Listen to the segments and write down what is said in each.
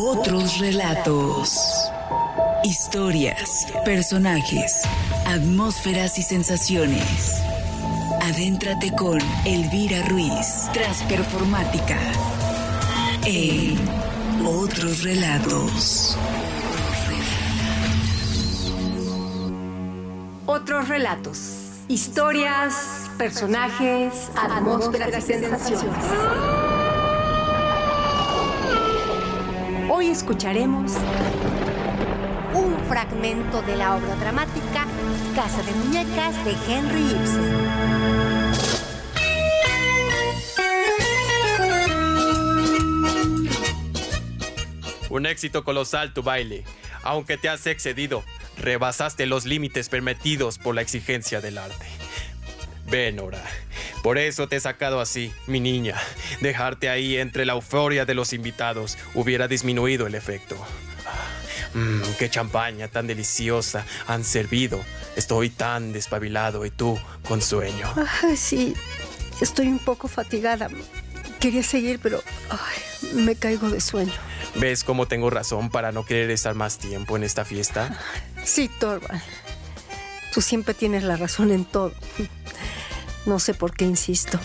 Otros relatos. Historias, personajes, atmósferas y sensaciones. Adéntrate con Elvira Ruiz, Transperformática. En Otros relatos. Otros relatos. Historias, personajes, atmósferas y sensaciones. Hoy escucharemos un fragmento de la obra dramática Casa de Muñecas de Henry Ibsen. Un éxito colosal tu baile. Aunque te has excedido, rebasaste los límites permitidos por la exigencia del arte. Ven, Nora. Por eso te he sacado así, mi niña. Dejarte ahí entre la euforia de los invitados hubiera disminuido el efecto. Mmm, qué champaña tan deliciosa han servido. Estoy tan despabilado y tú con sueño. Sí, estoy un poco fatigada. Quería seguir, pero ay, me caigo de sueño. ¿Ves cómo tengo razón para no querer estar más tiempo en esta fiesta? Sí, Torval. Tú siempre tienes la razón en todo. No sé por qué insisto.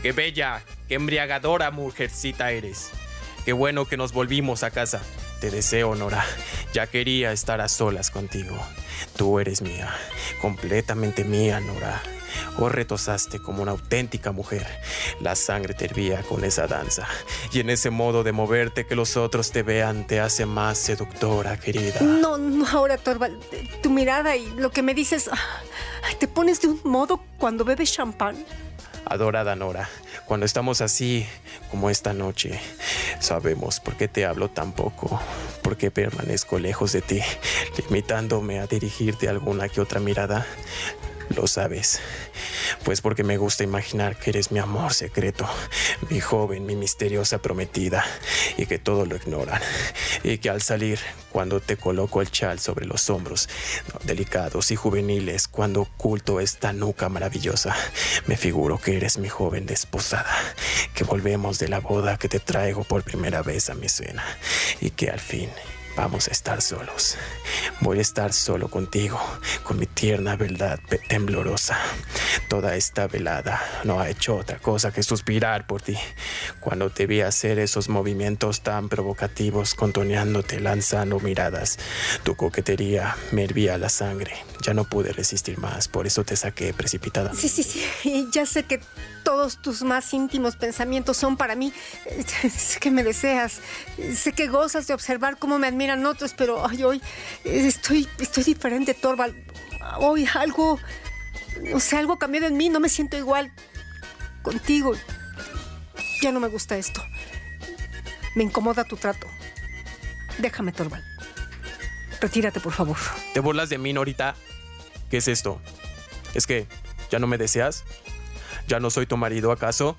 Qué bella, qué embriagadora mujercita eres. Qué bueno que nos volvimos a casa. Te deseo, Nora. Ya quería estar a solas contigo. Tú eres mía, completamente mía, Nora. O retosaste como una auténtica mujer. La sangre te hervía con esa danza. Y en ese modo de moverte que los otros te vean te hace más seductora, querida. No, no, ahora, Torval. Tu mirada y lo que me dices. Te pones de un modo cuando bebes champán. Adorada Nora, cuando estamos así como esta noche, sabemos por qué te hablo tan poco, por qué permanezco lejos de ti, limitándome a dirigirte alguna que otra mirada. Lo sabes, pues porque me gusta imaginar que eres mi amor secreto, mi joven, mi misteriosa prometida, y que todo lo ignoran, y que al salir, cuando te coloco el chal sobre los hombros, delicados y juveniles, cuando oculto esta nuca maravillosa, me figuro que eres mi joven desposada, que volvemos de la boda que te traigo por primera vez a mi cena, y que al fin Vamos a estar solos. Voy a estar solo contigo, con mi tierna verdad temblorosa. Toda esta velada no ha hecho otra cosa que suspirar por ti. Cuando te vi hacer esos movimientos tan provocativos, contoneándote, lanzando miradas, tu coquetería me hervía la sangre. Ya no pude resistir más, por eso te saqué precipitada. Sí, sí, sí. Y ya sé que todos tus más íntimos pensamientos son para mí. Sé que me deseas. Sé que gozas de observar cómo me admiran otros, pero ay, hoy estoy, estoy diferente, Torval. Hoy algo, no sé, algo cambiado en mí. No me siento igual contigo. Ya no me gusta esto. Me incomoda tu trato. Déjame, Torval. Retírate, por favor. ¿Te burlas de mí, Norita? ¿Qué es esto? ¿Es que ya no me deseas? ¿Ya no soy tu marido, acaso?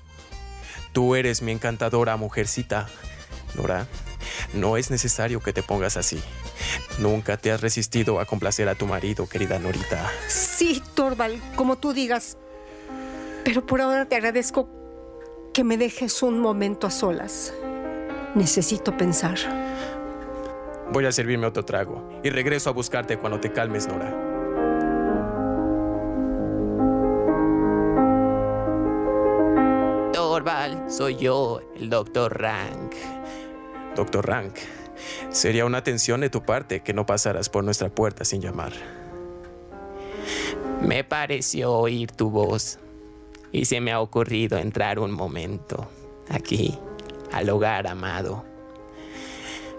Tú eres mi encantadora mujercita. Nora, no es necesario que te pongas así. Nunca te has resistido a complacer a tu marido, querida Norita. Sí, Torval, como tú digas. Pero por ahora te agradezco que me dejes un momento a solas. Necesito pensar. Voy a servirme otro trago y regreso a buscarte cuando te calmes, Nora. Torval, soy yo, el doctor Rank. Doctor Rank, sería una atención de tu parte que no pasaras por nuestra puerta sin llamar. Me pareció oír tu voz y se me ha ocurrido entrar un momento aquí, al hogar amado.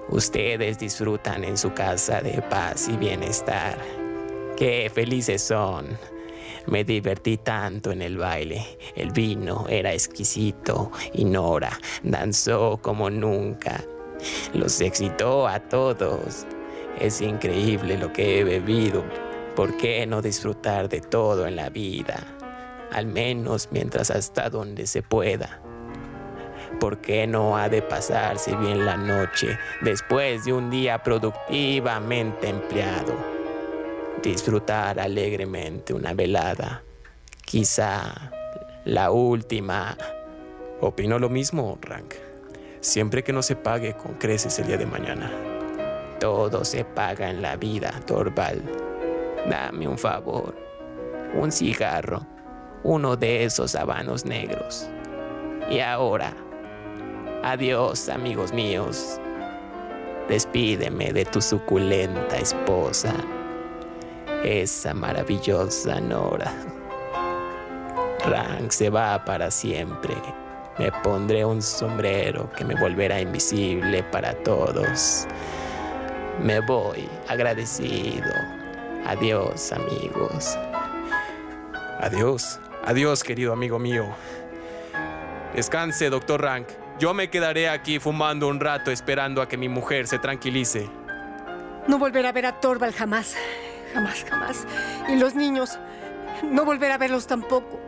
Ustedes disfrutan en su casa de paz y bienestar. Qué felices son. Me divertí tanto en el baile. El vino era exquisito y Nora danzó como nunca. Los excitó a todos. Es increíble lo que he bebido. ¿Por qué no disfrutar de todo en la vida? Al menos mientras hasta donde se pueda. ¿Por qué no ha de pasarse bien la noche después de un día productivamente empleado? Disfrutar alegremente una velada, quizá la última. Opino lo mismo, Rank. Siempre que no se pague con creces el día de mañana. Todo se paga en la vida, Torval. Dame un favor. Un cigarro. Uno de esos habanos negros. Y ahora, adiós amigos míos. Despídeme de tu suculenta esposa, esa maravillosa Nora. Rank se va para siempre. Me pondré un sombrero que me volverá invisible para todos. Me voy agradecido. Adiós amigos. Adiós, adiós querido amigo mío. Descanse, doctor Rank. Yo me quedaré aquí fumando un rato esperando a que mi mujer se tranquilice. No volver a ver a Torval jamás. Jamás, jamás. Y los niños, no volver a verlos tampoco.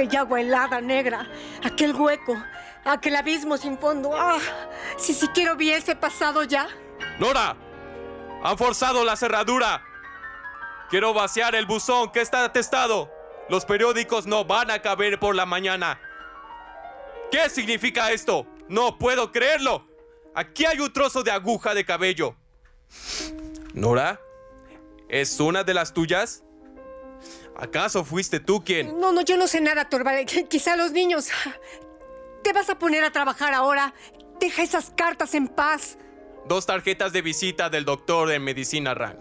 Aquella agua helada, negra. Aquel hueco. Aquel abismo sin fondo. ¡Ah! Si siquiera hubiese pasado ya. ¡Nora! ¡Han forzado la cerradura! Quiero vaciar el buzón que está atestado. Los periódicos no van a caber por la mañana. ¿Qué significa esto? No puedo creerlo. Aquí hay un trozo de aguja de cabello. Nora, ¿es una de las tuyas? ¿Acaso fuiste tú quien... No, no, yo no sé nada, Torvald. Quizá los niños. ¿Te vas a poner a trabajar ahora? Deja esas cartas en paz. Dos tarjetas de visita del doctor en medicina Rank.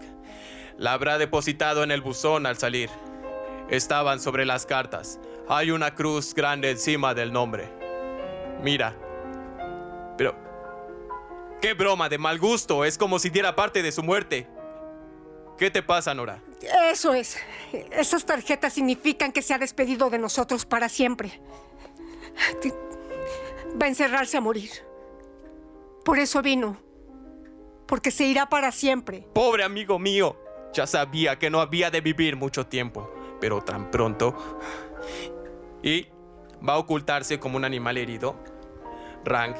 La habrá depositado en el buzón al salir. Estaban sobre las cartas. Hay una cruz grande encima del nombre. Mira. Pero... ¡Qué broma de mal gusto! Es como si diera parte de su muerte. ¿Qué te pasa, Nora? Eso es. Esas tarjetas significan que se ha despedido de nosotros para siempre. Va a encerrarse a morir. Por eso vino. Porque se irá para siempre. Pobre amigo mío. Ya sabía que no había de vivir mucho tiempo. Pero tan pronto... ¿Y va a ocultarse como un animal herido? Rank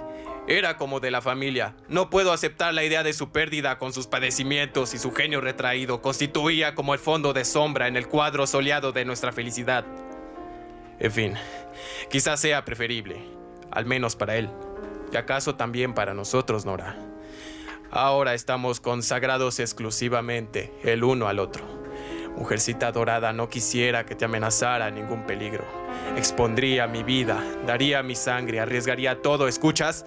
era como de la familia. No puedo aceptar la idea de su pérdida con sus padecimientos y su genio retraído. Constituía como el fondo de sombra en el cuadro soleado de nuestra felicidad. En fin, quizás sea preferible, al menos para él. Y acaso también para nosotros, Nora. Ahora estamos consagrados exclusivamente el uno al otro. Mujercita dorada, no quisiera que te amenazara ningún peligro. Expondría mi vida, daría mi sangre, arriesgaría todo, ¿escuchas?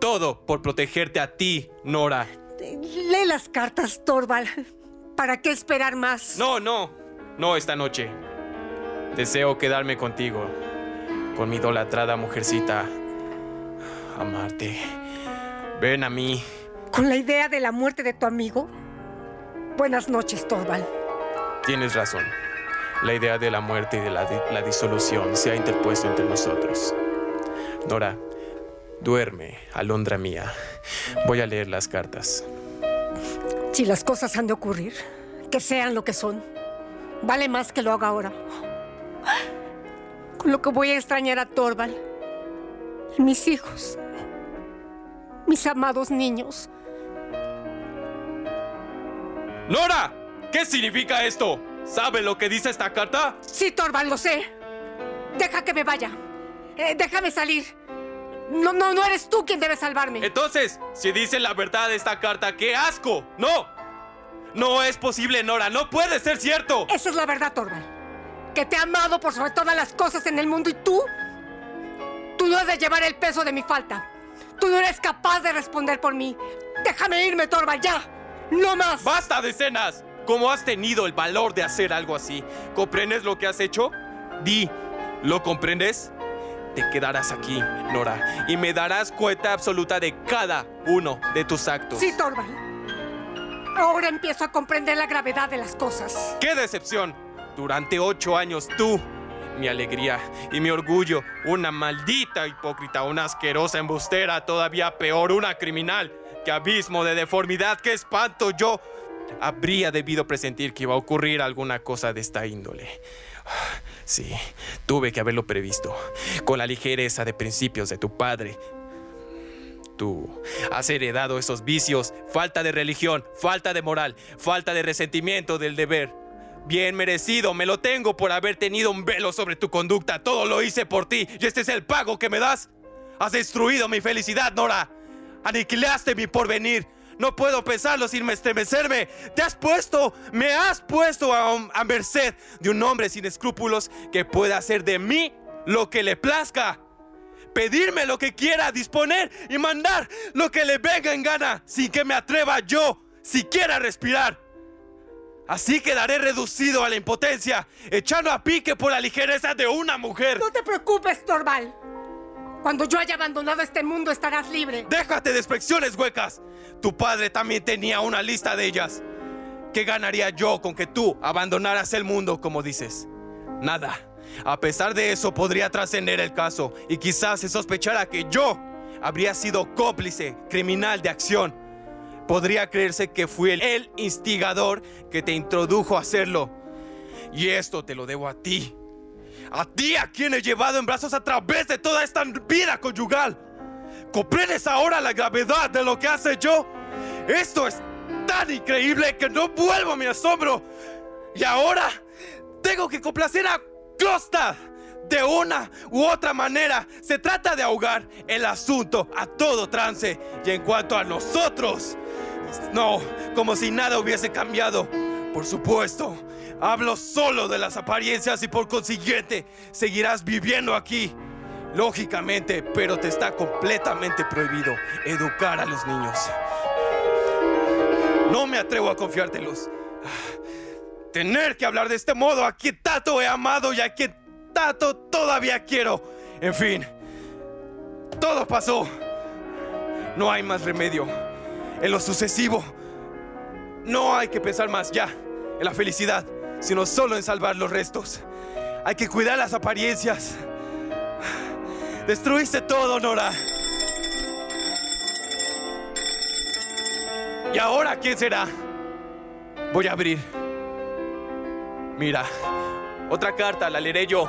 Todo por protegerte a ti, Nora. Lee las cartas, Torval. ¿Para qué esperar más? No, no, no esta noche. Deseo quedarme contigo, con mi idolatrada mujercita. Amarte. Ven a mí. ¿Con la idea de la muerte de tu amigo? Buenas noches, Torval. Tienes razón. La idea de la muerte y de la, la disolución se ha interpuesto entre nosotros. Nora, duerme, alondra mía. Voy a leer las cartas. Si las cosas han de ocurrir, que sean lo que son, vale más que lo haga ahora. Con lo que voy a extrañar a Torval y mis hijos, mis amados niños. ¡Nora! ¿Qué significa esto? ¿Sabe lo que dice esta carta? Sí, Torval, lo sé. Deja que me vaya. Eh, déjame salir. No, no, no eres tú quien debe salvarme. Entonces, si dice la verdad de esta carta, ¡qué asco! ¡No! No es posible, Nora. No puede ser cierto. Esa es la verdad, Torval. Que te he amado por sobre todas las cosas en el mundo y tú... Tú no has de llevar el peso de mi falta. Tú no eres capaz de responder por mí. Déjame irme, Torval, ya. No más. ¡Basta de escenas! ¿Cómo has tenido el valor de hacer algo así? ¿Comprendes lo que has hecho? Di, ¿lo comprendes? Te quedarás aquí, Nora, y me darás cuenta absoluta de cada uno de tus actos. Sí, Torval. Ahora empiezo a comprender la gravedad de las cosas. ¡Qué decepción! Durante ocho años tú, mi alegría y mi orgullo, una maldita hipócrita, una asquerosa embustera, todavía peor, una criminal. ¡Qué abismo de deformidad! ¡Qué espanto! Yo habría debido presentir que iba a ocurrir alguna cosa de esta índole. Sí, tuve que haberlo previsto, con la ligereza de principios de tu padre. Tú has heredado esos vicios, falta de religión, falta de moral, falta de resentimiento del deber. Bien merecido, me lo tengo por haber tenido un velo sobre tu conducta. Todo lo hice por ti y este es el pago que me das. Has destruido mi felicidad, Nora. Aniquilaste mi porvenir. No puedo pensarlo sin estremecerme. Te has puesto, me has puesto a, a merced de un hombre sin escrúpulos que pueda hacer de mí lo que le plazca. Pedirme lo que quiera, disponer y mandar lo que le venga en gana, sin que me atreva yo siquiera a respirar. Así quedaré reducido a la impotencia, echando a pique por la ligereza de una mujer. No te preocupes, Torval. Cuando yo haya abandonado este mundo estarás libre. Déjate de expresiones huecas. Tu padre también tenía una lista de ellas. ¿Qué ganaría yo con que tú abandonaras el mundo, como dices? Nada. A pesar de eso, podría trascender el caso y quizás se sospechara que yo habría sido cómplice criminal de acción. Podría creerse que fui el, instigador que te introdujo a hacerlo. Y esto te lo debo a ti. A ti a quien he llevado en brazos a través de toda esta vida conyugal. ¿Comprendes ahora la gravedad de lo que hace yo? Esto es tan increíble que no vuelvo a mi asombro. Y ahora tengo que complacer a Costa. De una u otra manera, se trata de ahogar el asunto a todo trance. Y en cuanto a nosotros, no, como si nada hubiese cambiado. Por supuesto, hablo solo de las apariencias y por consiguiente seguirás viviendo aquí. Lógicamente, pero te está completamente prohibido educar a los niños. No me atrevo a confiártelos. Tener que hablar de este modo a quien tanto he amado y a quien tanto todavía quiero. En fin, todo pasó. No hay más remedio. En lo sucesivo, no hay que pensar más ya en la felicidad, sino solo en salvar los restos. Hay que cuidar las apariencias. Destruiste todo, Nora. ¿Y ahora quién será? Voy a abrir. Mira, otra carta la leeré yo.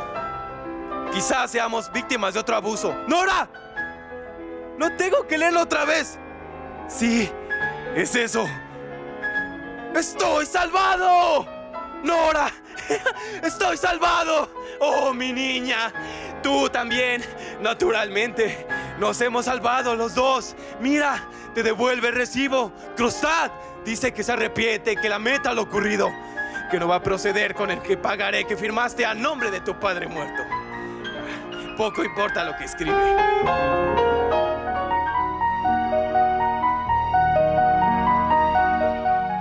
Quizás seamos víctimas de otro abuso. ¡Nora! No tengo que leerlo otra vez. Sí, es eso. ¡Estoy salvado! ¡Nora! ¡Estoy salvado! ¡Oh, mi niña! Tú también, naturalmente. Nos hemos salvado los dos. Mira, te devuelve el recibo. Crustad dice que se arrepiente, que lamenta lo ocurrido, que no va a proceder con el que pagaré que firmaste a nombre de tu padre muerto. Poco importa lo que escribe.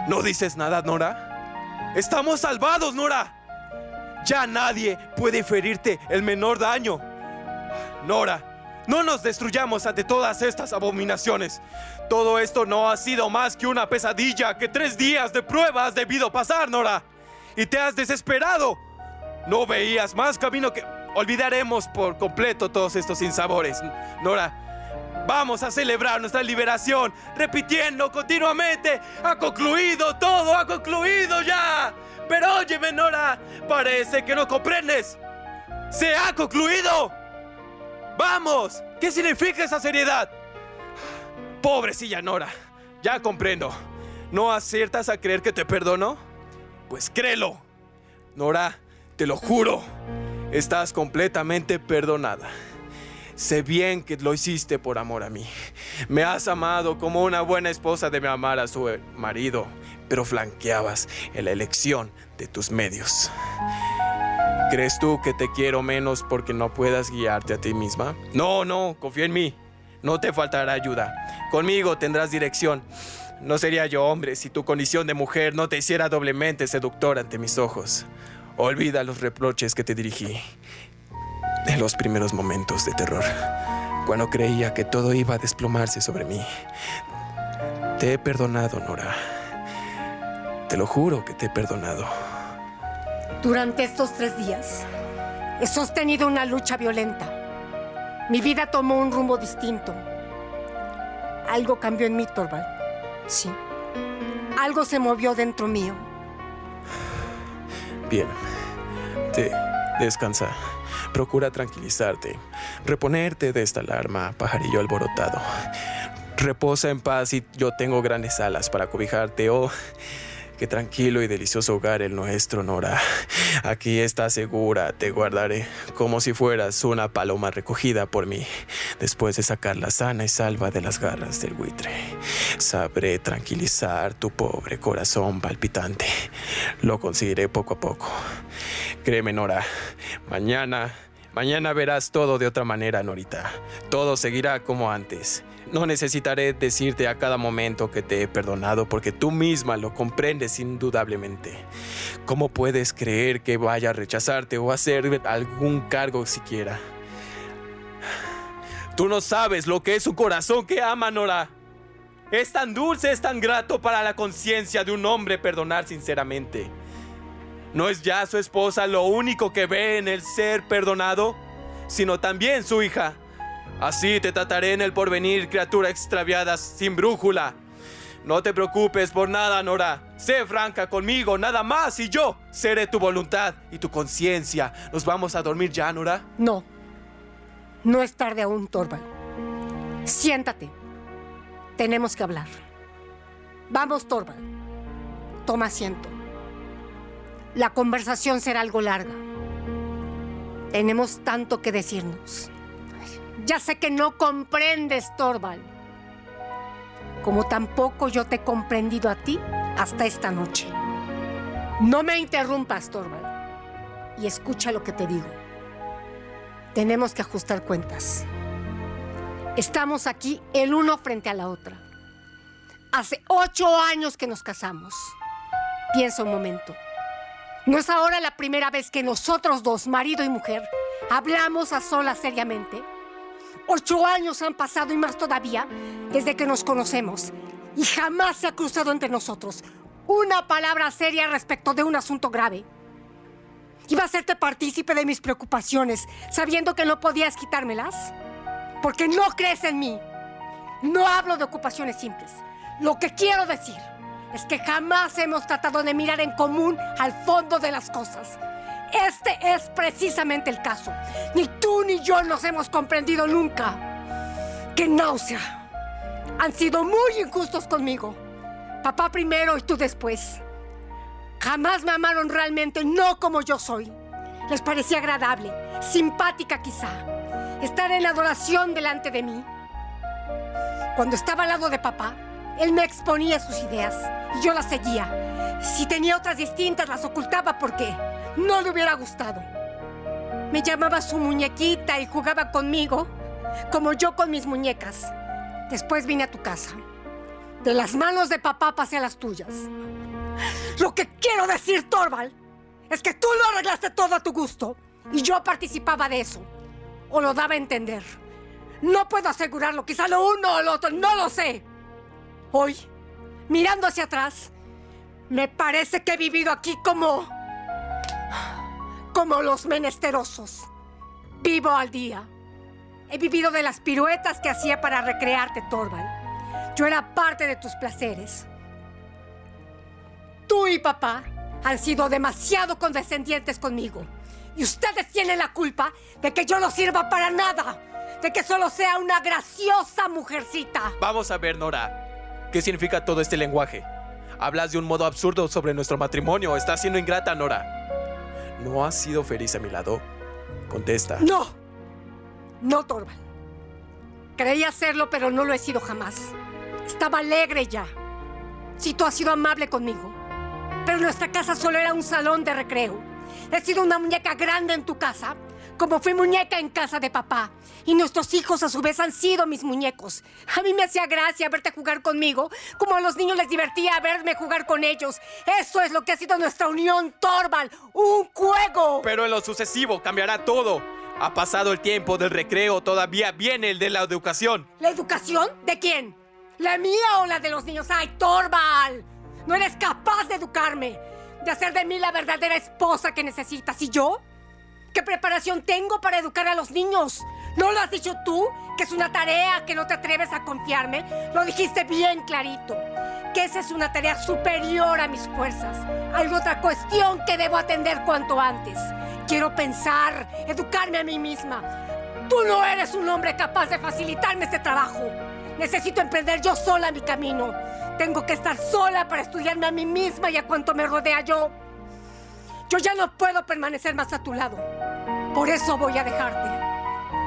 ¿No dices nada, Nora? Estamos salvados, Nora. Ya nadie puede ferirte el menor daño. Nora, no nos destruyamos ante todas estas abominaciones. Todo esto no ha sido más que una pesadilla que tres días de prueba has debido pasar, Nora. Y te has desesperado. No veías más camino que... Olvidaremos por completo todos estos sinsabores. Nora, vamos a celebrar nuestra liberación, repitiendo continuamente, ha concluido, todo ha concluido ya. Pero óyeme, Nora, parece que no comprendes. Se ha concluido. Vamos, ¿qué significa esa seriedad? Pobrecilla Nora, ya comprendo. ¿No aciertas a creer que te perdono? Pues créelo. Nora, te lo juro, estás completamente perdonada. Sé bien que lo hiciste por amor a mí. Me has amado como una buena esposa debe amar a su marido, pero flanqueabas en la elección de tus medios. ¿Crees tú que te quiero menos porque no puedas guiarte a ti misma? No, no, confía en mí. No te faltará ayuda. Conmigo tendrás dirección. No sería yo hombre si tu condición de mujer no te hiciera doblemente seductor ante mis ojos. Olvida los reproches que te dirigí en los primeros momentos de terror, cuando creía que todo iba a desplomarse sobre mí. Te he perdonado, Nora. Te lo juro que te he perdonado. Durante estos tres días he sostenido una lucha violenta. Mi vida tomó un rumbo distinto. Algo cambió en mí, Torvald. Sí. Algo se movió dentro mío. Bien. Te descansa. Procura tranquilizarte. Reponerte de esta alarma, pajarillo alborotado. Reposa en paz y yo tengo grandes alas para cobijarte. Oh, Qué tranquilo y delicioso hogar el nuestro, Nora. Aquí estás segura, te guardaré como si fueras una paloma recogida por mí, después de sacarla sana y salva de las garras del buitre. Sabré tranquilizar tu pobre corazón palpitante. Lo conseguiré poco a poco. Créeme, Nora, mañana, mañana verás todo de otra manera, Norita. Todo seguirá como antes. No necesitaré decirte a cada momento que te he perdonado porque tú misma lo comprendes indudablemente. ¿Cómo puedes creer que vaya a rechazarte o hacer algún cargo siquiera? Tú no sabes lo que es un corazón que ama, Nora. Es tan dulce, es tan grato para la conciencia de un hombre perdonar sinceramente. ¿No es ya su esposa lo único que ve en el ser perdonado? Sino también su hija. Así te trataré en el porvenir, criatura extraviada sin brújula. No te preocupes por nada, Nora. Sé franca conmigo, nada más, y yo seré tu voluntad y tu conciencia. ¿Nos vamos a dormir ya, Nora? No. No es tarde aún, Torvald. Siéntate. Tenemos que hablar. Vamos, Torvald. Toma asiento. La conversación será algo larga. Tenemos tanto que decirnos. Ya sé que no comprendes, Torvald. Como tampoco yo te he comprendido a ti hasta esta noche. No me interrumpas, Torvald. Y escucha lo que te digo. Tenemos que ajustar cuentas. Estamos aquí el uno frente a la otra. Hace ocho años que nos casamos. Piensa un momento. ¿No es ahora la primera vez que nosotros dos, marido y mujer, hablamos a solas seriamente? Ocho años han pasado y más todavía desde que nos conocemos y jamás se ha cruzado entre nosotros una palabra seria respecto de un asunto grave. Iba a hacerte partícipe de mis preocupaciones, sabiendo que no podías quitármelas. Porque no crees en mí. No hablo de ocupaciones simples. Lo que quiero decir es que jamás hemos tratado de mirar en común al fondo de las cosas. Este es precisamente el caso. Ni tú ni yo nos hemos comprendido nunca. ¡Qué náusea! Han sido muy injustos conmigo. Papá primero y tú después. Jamás me amaron realmente, no como yo soy. Les parecía agradable, simpática quizá, estar en adoración delante de mí. Cuando estaba al lado de papá, él me exponía sus ideas y yo las seguía. Si tenía otras distintas, las ocultaba porque no le hubiera gustado. Me llamaba su muñequita y jugaba conmigo, como yo con mis muñecas. Después vine a tu casa. De las manos de papá pasé a las tuyas. Lo que quiero decir, Torval, es que tú lo arreglaste todo a tu gusto y yo participaba de eso. O lo daba a entender. No puedo asegurarlo, quizá lo uno o lo otro, no lo sé. Hoy, mirando hacia atrás, me parece que he vivido aquí como como los menesterosos. Vivo al día. He vivido de las piruetas que hacía para recrearte, Torval. Yo era parte de tus placeres. Tú y papá han sido demasiado condescendientes conmigo. Y ustedes tienen la culpa de que yo no sirva para nada. De que solo sea una graciosa mujercita. Vamos a ver, Nora. ¿Qué significa todo este lenguaje? Hablas de un modo absurdo sobre nuestro matrimonio. Estás siendo ingrata, Nora. ¿No has sido feliz a mi lado? Contesta. No. No, Torval. Creía hacerlo, pero no lo he sido jamás. Estaba alegre ya. Si tú has sido amable conmigo. Pero nuestra casa solo era un salón de recreo. He sido una muñeca grande en tu casa como fui muñeca en casa de papá. Y nuestros hijos a su vez han sido mis muñecos. A mí me hacía gracia verte jugar conmigo, como a los niños les divertía verme jugar con ellos. Eso es lo que ha sido nuestra unión, Torval, un juego. Pero en lo sucesivo cambiará todo. Ha pasado el tiempo del recreo, todavía viene el de la educación. ¿La educación? ¿De quién? ¿La mía o la de los niños? ¡Ay, Torval! No eres capaz de educarme, de hacer de mí la verdadera esposa que necesitas. ¿Y yo? ¿Qué preparación tengo para educar a los niños? ¿No lo has dicho tú? Que es una tarea que no te atreves a confiarme. Lo dijiste bien clarito. Que esa es una tarea superior a mis fuerzas. Hay otra cuestión que debo atender cuanto antes. Quiero pensar, educarme a mí misma. Tú no eres un hombre capaz de facilitarme este trabajo. Necesito emprender yo sola mi camino. Tengo que estar sola para estudiarme a mí misma y a cuanto me rodea yo. Yo ya no puedo permanecer más a tu lado. Por eso voy a dejarte.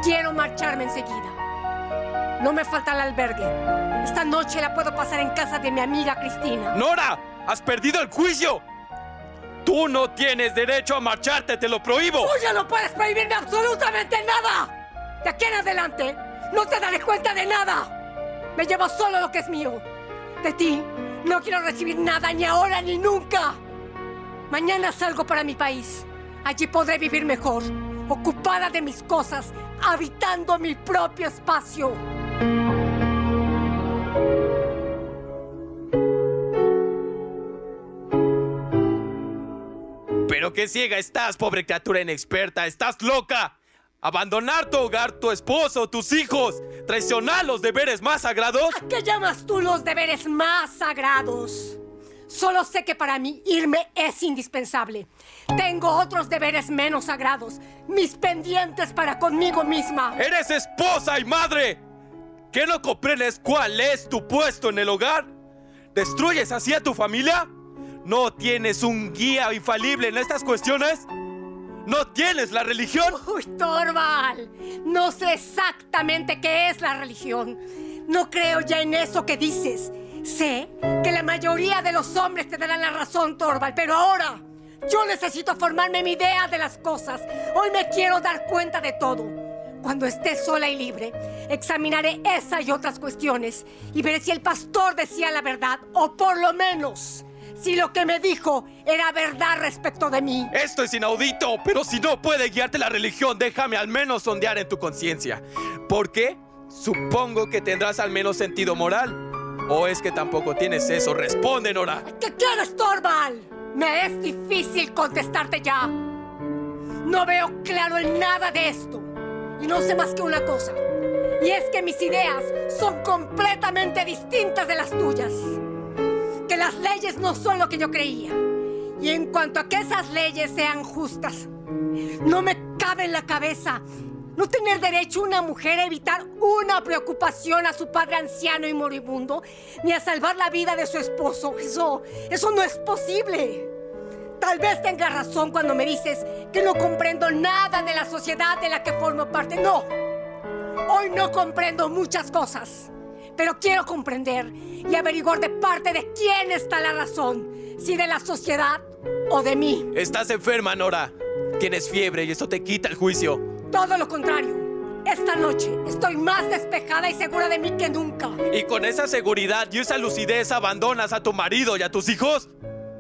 Quiero marcharme enseguida. No me falta el albergue. Esta noche la puedo pasar en casa de mi amiga Cristina. ¡Nora! ¡Has perdido el juicio! Tú no tienes derecho a marcharte, te lo prohíbo. Tú ya no puedes prohibirme absolutamente nada. De aquí en adelante, no te daré cuenta de nada. Me llevo solo lo que es mío. De ti, no quiero recibir nada ni ahora ni nunca. Mañana salgo para mi país. Allí podré vivir mejor, ocupada de mis cosas, habitando mi propio espacio. Pero qué ciega estás, pobre criatura inexperta. Estás loca. Abandonar tu hogar, tu esposo, tus hijos. Traicionar los deberes más sagrados. ¿A qué llamas tú los deberes más sagrados? Solo sé que para mí irme es indispensable. Tengo otros deberes menos sagrados, mis pendientes para conmigo misma. Eres esposa y madre. ¿Qué no comprendes cuál es tu puesto en el hogar? ¿Destruyes así a tu familia? ¿No tienes un guía infalible en estas cuestiones? ¿No tienes la religión? Uy, Torval, no sé exactamente qué es la religión. No creo ya en eso que dices. Sé que la mayoría de los hombres te darán la razón, Torval, pero ahora yo necesito formarme mi idea de las cosas. Hoy me quiero dar cuenta de todo. Cuando esté sola y libre, examinaré esa y otras cuestiones y veré si el pastor decía la verdad o por lo menos si lo que me dijo era verdad respecto de mí. Esto es inaudito, pero si no puede guiarte la religión, déjame al menos sondear en tu conciencia. ¿Por qué? Supongo que tendrás al menos sentido moral. ¿O es que tampoco tienes eso? Responde, Nora. ¿Qué quieres, Torval? Me es difícil contestarte ya. No veo claro en nada de esto. Y no sé más que una cosa. Y es que mis ideas son completamente distintas de las tuyas. Que las leyes no son lo que yo creía. Y en cuanto a que esas leyes sean justas, no me cabe en la cabeza no tener derecho una mujer a evitar una preocupación a su padre anciano y moribundo, ni a salvar la vida de su esposo. Eso, eso no es posible. Tal vez tengas razón cuando me dices que no comprendo nada de la sociedad de la que formo parte. No, hoy no comprendo muchas cosas, pero quiero comprender y averiguar de parte de quién está la razón, si de la sociedad o de mí. Estás enferma, Nora. Tienes fiebre y eso te quita el juicio. Todo lo contrario. Esta noche estoy más despejada y segura de mí que nunca. ¿Y con esa seguridad y esa lucidez abandonas a tu marido y a tus hijos?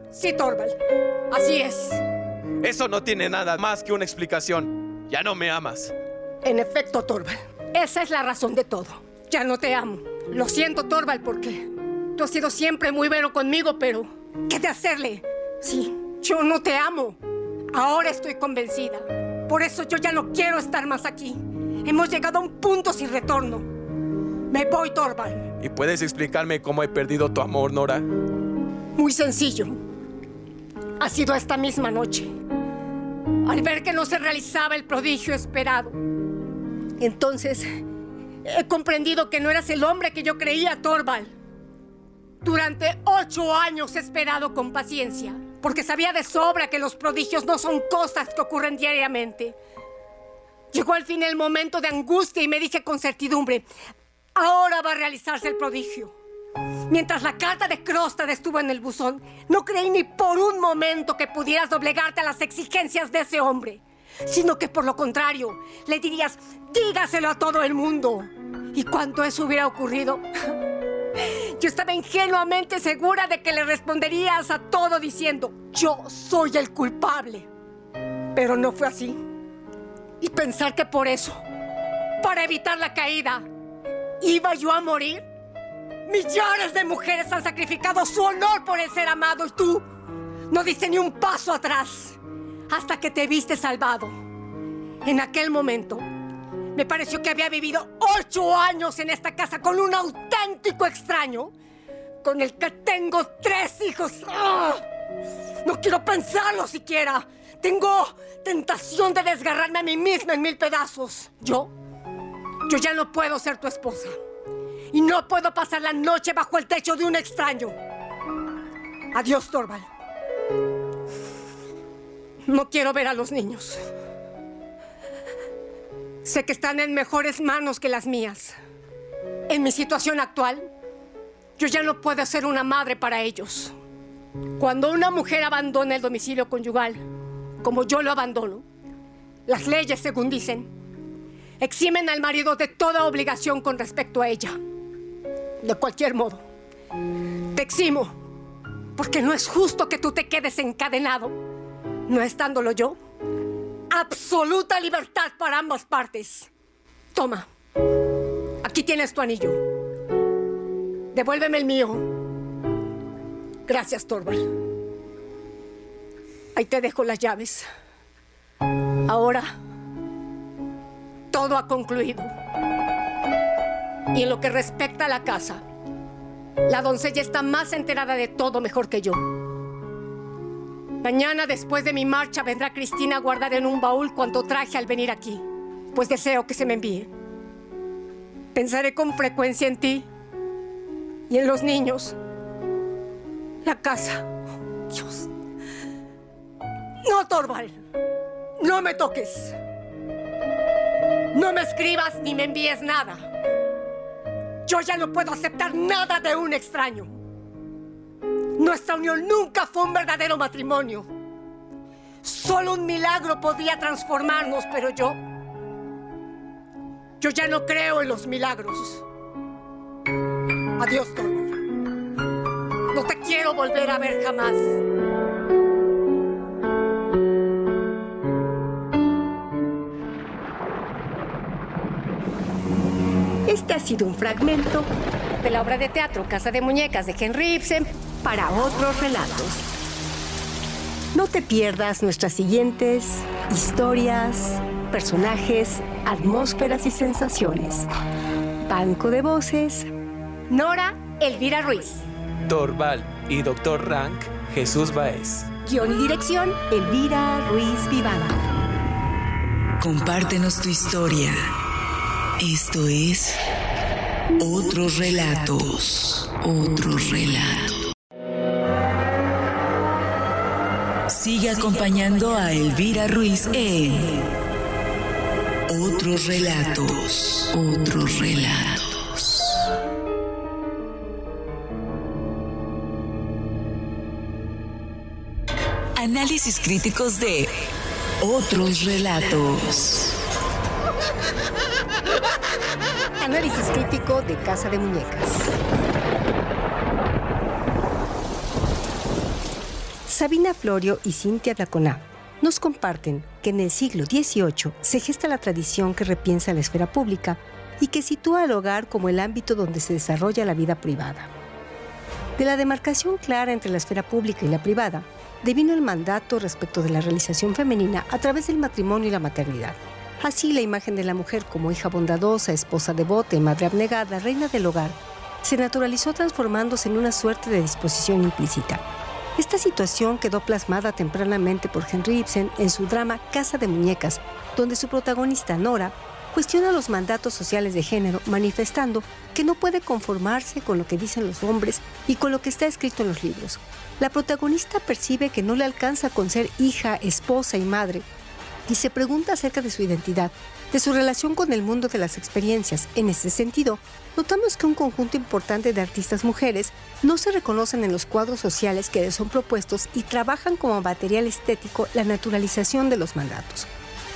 Sí, Torval. Así es. Eso no tiene nada más que una explicación. Ya no me amas. En efecto, Torval. Esa es la razón de todo. Ya no te amo. Lo siento, Torval, porque tú has sido siempre muy bueno conmigo, pero ¿qué de hacerle? Sí, yo no te amo. Ahora estoy convencida. Por eso yo ya no quiero estar más aquí. Hemos llegado a un punto sin retorno. Me voy, Torval. ¿Y puedes explicarme cómo he perdido tu amor, Nora? Muy sencillo. Ha sido esta misma noche. Al ver que no se realizaba el prodigio esperado. Entonces, he comprendido que no eras el hombre que yo creía, Torval. Durante ocho años he esperado con paciencia porque sabía de sobra que los prodigios no son cosas que ocurren diariamente. Llegó al fin el momento de angustia y me dije con certidumbre, ahora va a realizarse el prodigio. Mientras la carta de Crostad estuvo en el buzón, no creí ni por un momento que pudieras doblegarte a las exigencias de ese hombre, sino que por lo contrario, le dirías, dígaselo a todo el mundo. Y cuando eso hubiera ocurrido, yo estaba ingenuamente segura de que le responderías a todo diciendo, yo soy el culpable. Pero no fue así. Y pensar que por eso, para evitar la caída, iba yo a morir. Millones de mujeres han sacrificado su honor por el ser amado y tú no diste ni un paso atrás hasta que te viste salvado. En aquel momento, me pareció que había vivido ocho años en esta casa con un auténtico extraño, con el que tengo tres hijos. ¡Ah! No quiero pensarlo siquiera. Tengo tentación de desgarrarme a mí misma en mil pedazos. Yo, yo ya no puedo ser tu esposa. y no puedo pasar la noche bajo el techo de un extraño. Adiós, Torval. No quiero ver a los niños. Sé que están en mejores manos que las mías. En mi situación actual, yo ya no puedo ser una madre para ellos. Cuando una mujer abandona el domicilio conyugal, como yo lo abandono, las leyes, según dicen, eximen al marido de toda obligación con respecto a ella. De cualquier modo, te eximo, porque no es justo que tú te quedes encadenado, no estándolo yo absoluta libertad para ambas partes. Toma, aquí tienes tu anillo. Devuélveme el mío. Gracias, Torval. Ahí te dejo las llaves. Ahora, todo ha concluido. Y en lo que respecta a la casa, la doncella está más enterada de todo mejor que yo. Mañana, después de mi marcha, vendrá Cristina a guardar en un baúl cuanto traje al venir aquí, pues deseo que se me envíe. Pensaré con frecuencia en ti y en los niños. La casa. Dios. No, Torval. No me toques. No me escribas ni me envíes nada. Yo ya no puedo aceptar nada de un extraño. Nuestra unión nunca fue un verdadero matrimonio. Solo un milagro podía transformarnos, pero yo... Yo ya no creo en los milagros. Adiós, Torval. No te quiero volver a ver jamás. Este ha sido un fragmento de la obra de teatro Casa de Muñecas de Henry Ibsen para otros relatos. No te pierdas nuestras siguientes historias, personajes, atmósferas y sensaciones. Banco de voces, Nora Elvira Ruiz. Torval y Doctor Rank, Jesús Baez. Guión y dirección, Elvira Ruiz Vivada. Compártenos tu historia. Esto es Otros Relatos. Otros Relatos. Acompañando a Elvira Ruiz en Otros Relatos. Otros Relatos. Análisis críticos de Otros Relatos. Análisis crítico de Casa de Muñecas. Sabina Florio y Cintia Daconá nos comparten que en el siglo XVIII se gesta la tradición que repiensa la esfera pública y que sitúa al hogar como el ámbito donde se desarrolla la vida privada. De la demarcación clara entre la esfera pública y la privada, devino el mandato respecto de la realización femenina a través del matrimonio y la maternidad. Así, la imagen de la mujer como hija bondadosa, esposa devota y madre abnegada, reina del hogar, se naturalizó transformándose en una suerte de disposición implícita. Esta situación quedó plasmada tempranamente por Henry Ibsen en su drama Casa de Muñecas, donde su protagonista Nora cuestiona los mandatos sociales de género, manifestando que no puede conformarse con lo que dicen los hombres y con lo que está escrito en los libros. La protagonista percibe que no le alcanza con ser hija, esposa y madre, y se pregunta acerca de su identidad, de su relación con el mundo de las experiencias. En ese sentido, notamos que un conjunto importante de artistas mujeres no se reconocen en los cuadros sociales que les son propuestos y trabajan como material estético la naturalización de los mandatos.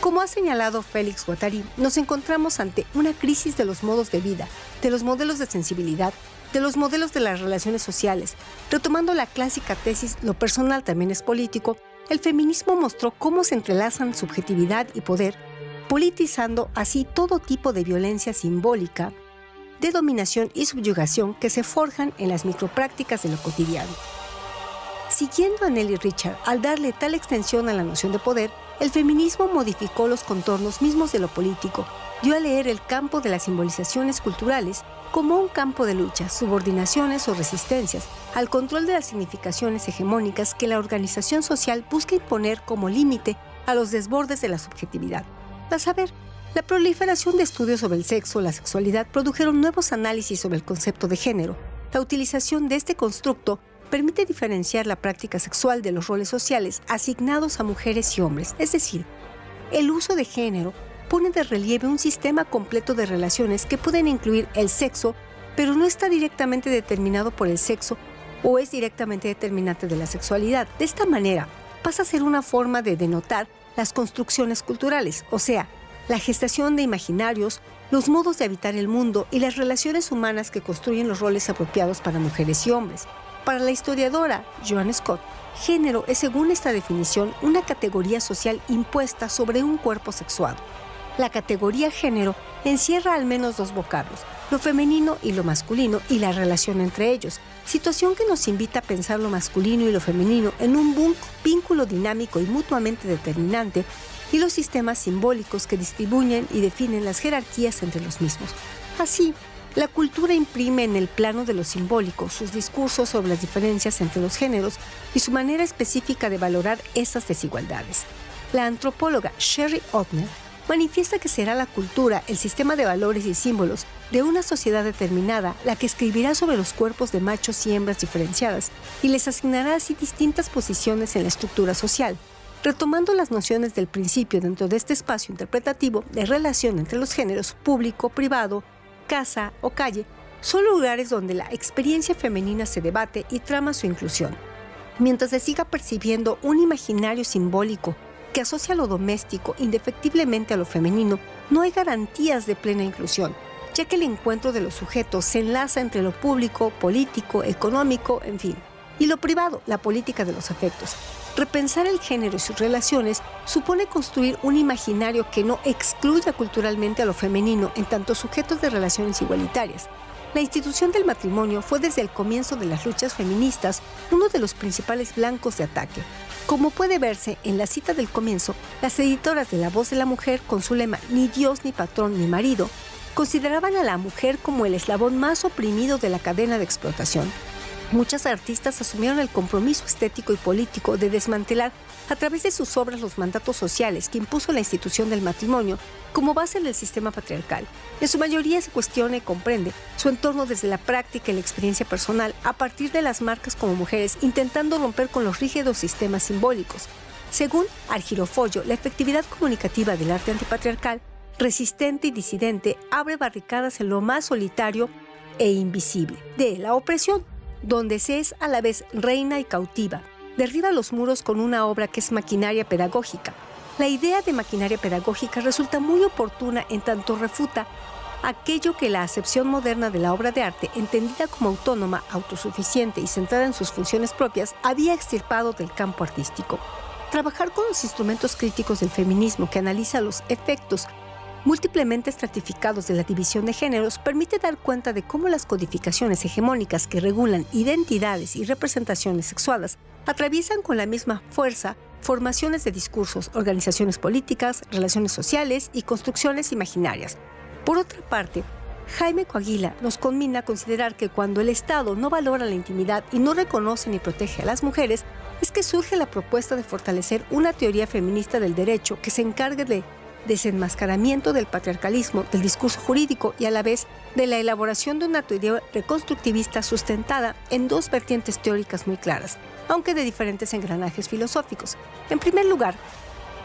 Como ha señalado Félix Guattari, nos encontramos ante una crisis de los modos de vida, de los modelos de sensibilidad, de los modelos de las relaciones sociales. Retomando la clásica tesis, lo personal también es político, el feminismo mostró cómo se entrelazan subjetividad y poder, politizando así todo tipo de violencia simbólica, de dominación y subyugación que se forjan en las microprácticas de lo cotidiano. Siguiendo a Nelly Richard, al darle tal extensión a la noción de poder, el feminismo modificó los contornos mismos de lo político, dio a leer el campo de las simbolizaciones culturales como un campo de lucha, subordinaciones o resistencias al control de las significaciones hegemónicas que la organización social busca imponer como límite a los desbordes de la subjetividad. A saber, La proliferación de estudios sobre el sexo, la sexualidad, produjeron nuevos análisis sobre el concepto de género. La utilización de este constructo permite diferenciar la práctica sexual de los roles sociales asignados a mujeres y hombres, es decir, el uso de género pone de relieve un sistema completo de relaciones que pueden incluir el sexo, pero no está directamente determinado por el sexo o es directamente determinante de la sexualidad. De esta manera, pasa a ser una forma de denotar las construcciones culturales, o sea, la gestación de imaginarios, los modos de habitar el mundo y las relaciones humanas que construyen los roles apropiados para mujeres y hombres. Para la historiadora Joan Scott, género es, según esta definición, una categoría social impuesta sobre un cuerpo sexuado. La categoría género encierra al menos dos vocablos, lo femenino y lo masculino y la relación entre ellos, situación que nos invita a pensar lo masculino y lo femenino en un vínculo dinámico y mutuamente determinante y los sistemas simbólicos que distribuyen y definen las jerarquías entre los mismos. Así, la cultura imprime en el plano de lo simbólico sus discursos sobre las diferencias entre los géneros y su manera específica de valorar esas desigualdades. La antropóloga Sherry Otner manifiesta que será la cultura, el sistema de valores y símbolos de una sociedad determinada la que escribirá sobre los cuerpos de machos y hembras diferenciadas y les asignará así distintas posiciones en la estructura social, retomando las nociones del principio dentro de este espacio interpretativo de relación entre los géneros público, privado, casa o calle, son lugares donde la experiencia femenina se debate y trama su inclusión. Mientras se siga percibiendo un imaginario simbólico que asocia lo doméstico indefectiblemente a lo femenino, no hay garantías de plena inclusión, ya que el encuentro de los sujetos se enlaza entre lo público, político, económico, en fin, y lo privado, la política de los afectos. Repensar el género y sus relaciones supone construir un imaginario que no excluya culturalmente a lo femenino en tanto sujetos de relaciones igualitarias. La institución del matrimonio fue desde el comienzo de las luchas feministas uno de los principales blancos de ataque. Como puede verse en la cita del comienzo, las editoras de La Voz de la Mujer, con su lema Ni Dios, ni patrón, ni marido, consideraban a la mujer como el eslabón más oprimido de la cadena de explotación. Muchas artistas asumieron el compromiso estético y político de desmantelar a través de sus obras los mandatos sociales que impuso la institución del matrimonio como base del sistema patriarcal. En su mayoría se cuestiona y comprende su entorno desde la práctica y la experiencia personal a partir de las marcas como mujeres, intentando romper con los rígidos sistemas simbólicos. Según Argirofollo, la efectividad comunicativa del arte antipatriarcal, resistente y disidente, abre barricadas en lo más solitario e invisible de la opresión donde se es a la vez reina y cautiva. Derriba los muros con una obra que es maquinaria pedagógica. La idea de maquinaria pedagógica resulta muy oportuna en tanto refuta aquello que la acepción moderna de la obra de arte, entendida como autónoma, autosuficiente y centrada en sus funciones propias, había extirpado del campo artístico. Trabajar con los instrumentos críticos del feminismo que analiza los efectos múltiplemente estratificados de la división de géneros permite dar cuenta de cómo las codificaciones hegemónicas que regulan identidades y representaciones sexuadas atraviesan con la misma fuerza formaciones de discursos, organizaciones políticas, relaciones sociales y construcciones imaginarias. Por otra parte, Jaime Coaguila nos conmina a considerar que cuando el Estado no valora la intimidad y no reconoce ni protege a las mujeres, es que surge la propuesta de fortalecer una teoría feminista del derecho que se encargue de desenmascaramiento del patriarcalismo, del discurso jurídico y a la vez de la elaboración de una teoría reconstructivista sustentada en dos vertientes teóricas muy claras, aunque de diferentes engranajes filosóficos. En primer lugar,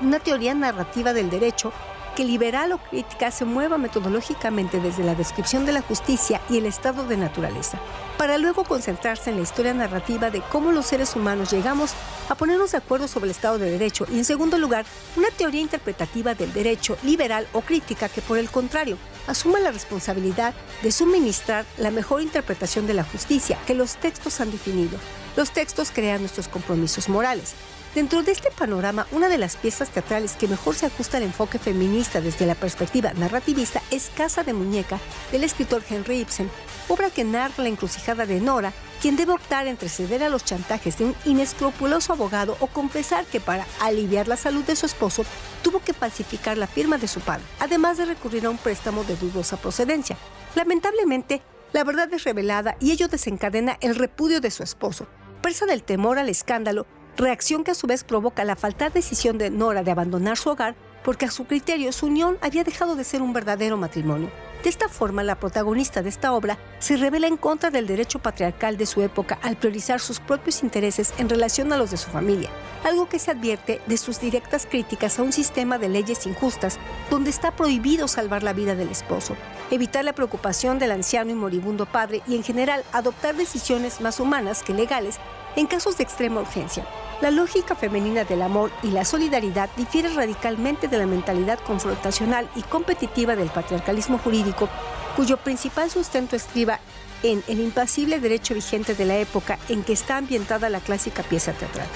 una teoría narrativa del derecho que liberal o crítica se mueva metodológicamente desde la descripción de la justicia y el estado de naturaleza, para luego concentrarse en la historia narrativa de cómo los seres humanos llegamos a ponernos de acuerdo sobre el Estado de Derecho y en segundo lugar, una teoría interpretativa del derecho liberal o crítica que por el contrario asuma la responsabilidad de suministrar la mejor interpretación de la justicia que los textos han definido. Los textos crean nuestros compromisos morales. Dentro de este panorama, una de las piezas teatrales que mejor se ajusta al enfoque feminista desde la perspectiva narrativista es Casa de Muñeca, del escritor Henry Ibsen, obra que narra la encrucijada de Nora, quien debe optar entre ceder a los chantajes de un inescrupuloso abogado o confesar que para aliviar la salud de su esposo tuvo que falsificar la firma de su padre, además de recurrir a un préstamo de dudosa procedencia. Lamentablemente, la verdad es revelada y ello desencadena el repudio de su esposo. Presa del temor al escándalo, reacción que a su vez provoca la falta de decisión de Nora de abandonar su hogar, porque a su criterio su unión había dejado de ser un verdadero matrimonio. De esta forma, la protagonista de esta obra se revela en contra del derecho patriarcal de su época al priorizar sus propios intereses en relación a los de su familia, algo que se advierte de sus directas críticas a un sistema de leyes injustas donde está prohibido salvar la vida del esposo, evitar la preocupación del anciano y moribundo padre y en general adoptar decisiones más humanas que legales en casos de extrema urgencia. La lógica femenina del amor y la solidaridad difiere radicalmente de la mentalidad confrontacional y competitiva del patriarcalismo jurídico, cuyo principal sustento estriba en el impasible derecho vigente de la época en que está ambientada la clásica pieza teatral.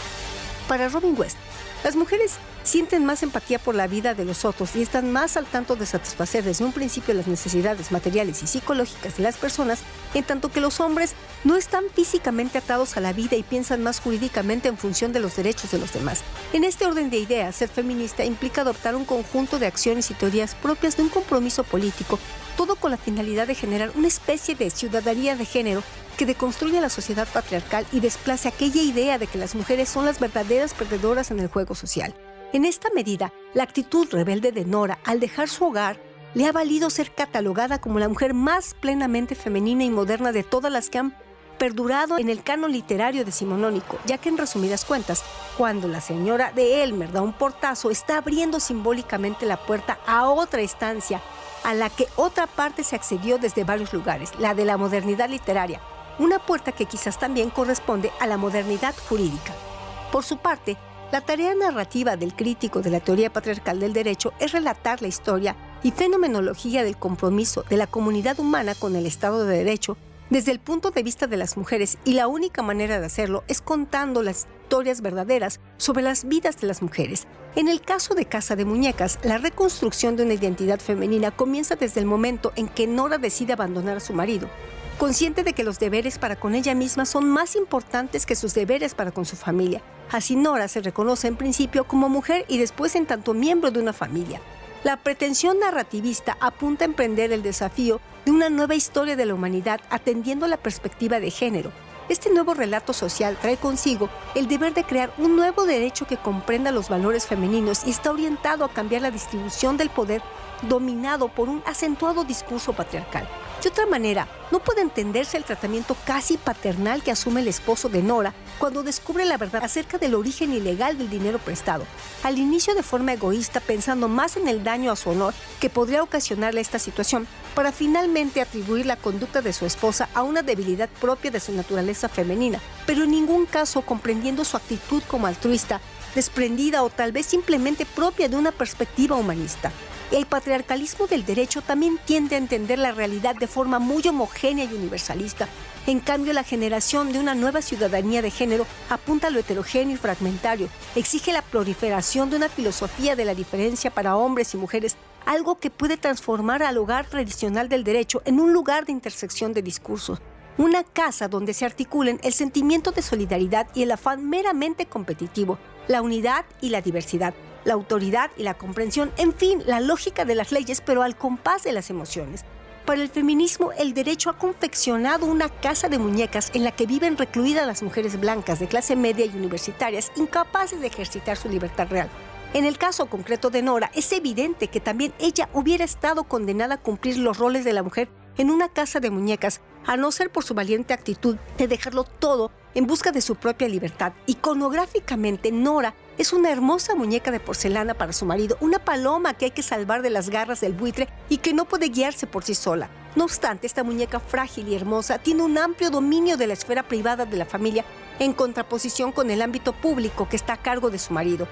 Para Robin West, las mujeres sienten más empatía por la vida de los otros y están más al tanto de satisfacer desde un principio las necesidades materiales y psicológicas de las personas, en tanto que los hombres no están físicamente atados a la vida y piensan más jurídicamente en función de los derechos de los demás. En este orden de ideas, ser feminista implica adoptar un conjunto de acciones y teorías propias de un compromiso político, todo con la finalidad de generar una especie de ciudadanía de género que deconstruye la sociedad patriarcal y desplace aquella idea de que las mujeres son las verdaderas perdedoras en el juego social. En esta medida, la actitud rebelde de Nora al dejar su hogar le ha valido ser catalogada como la mujer más plenamente femenina y moderna de todas las que han perdurado en el canon literario decimonónico, ya que en resumidas cuentas, cuando la señora de Elmer da un portazo, está abriendo simbólicamente la puerta a otra estancia, a la que otra parte se accedió desde varios lugares, la de la modernidad literaria, una puerta que quizás también corresponde a la modernidad jurídica. Por su parte, la tarea narrativa del crítico de la teoría patriarcal del derecho es relatar la historia y fenomenología del compromiso de la comunidad humana con el Estado de Derecho desde el punto de vista de las mujeres y la única manera de hacerlo es contando las historias verdaderas sobre las vidas de las mujeres. En el caso de Casa de Muñecas, la reconstrucción de una identidad femenina comienza desde el momento en que Nora decide abandonar a su marido consciente de que los deberes para con ella misma son más importantes que sus deberes para con su familia. Así Nora se reconoce en principio como mujer y después en tanto miembro de una familia. La pretensión narrativista apunta a emprender el desafío de una nueva historia de la humanidad atendiendo la perspectiva de género. Este nuevo relato social trae consigo el deber de crear un nuevo derecho que comprenda los valores femeninos y está orientado a cambiar la distribución del poder dominado por un acentuado discurso patriarcal. De otra manera, no puede entenderse el tratamiento casi paternal que asume el esposo de Nora cuando descubre la verdad acerca del origen ilegal del dinero prestado, al inicio de forma egoísta pensando más en el daño a su honor que podría ocasionarle esta situación, para finalmente atribuir la conducta de su esposa a una debilidad propia de su naturaleza femenina, pero en ningún caso comprendiendo su actitud como altruista, desprendida o tal vez simplemente propia de una perspectiva humanista. El patriarcalismo del derecho también tiende a entender la realidad de forma muy homogénea y universalista. En cambio, la generación de una nueva ciudadanía de género apunta a lo heterogéneo y fragmentario, exige la proliferación de una filosofía de la diferencia para hombres y mujeres, algo que puede transformar al hogar tradicional del derecho en un lugar de intersección de discursos. Una casa donde se articulen el sentimiento de solidaridad y el afán meramente competitivo, la unidad y la diversidad, la autoridad y la comprensión, en fin, la lógica de las leyes, pero al compás de las emociones. Para el feminismo, el derecho ha confeccionado una casa de muñecas en la que viven recluidas las mujeres blancas de clase media y universitarias, incapaces de ejercitar su libertad real. En el caso concreto de Nora, es evidente que también ella hubiera estado condenada a cumplir los roles de la mujer en una casa de muñecas, a no ser por su valiente actitud de dejarlo todo en busca de su propia libertad. Iconográficamente, Nora es una hermosa muñeca de porcelana para su marido, una paloma que hay que salvar de las garras del buitre y que no puede guiarse por sí sola. No obstante, esta muñeca frágil y hermosa tiene un amplio dominio de la esfera privada de la familia en contraposición con el ámbito público que está a cargo de su marido.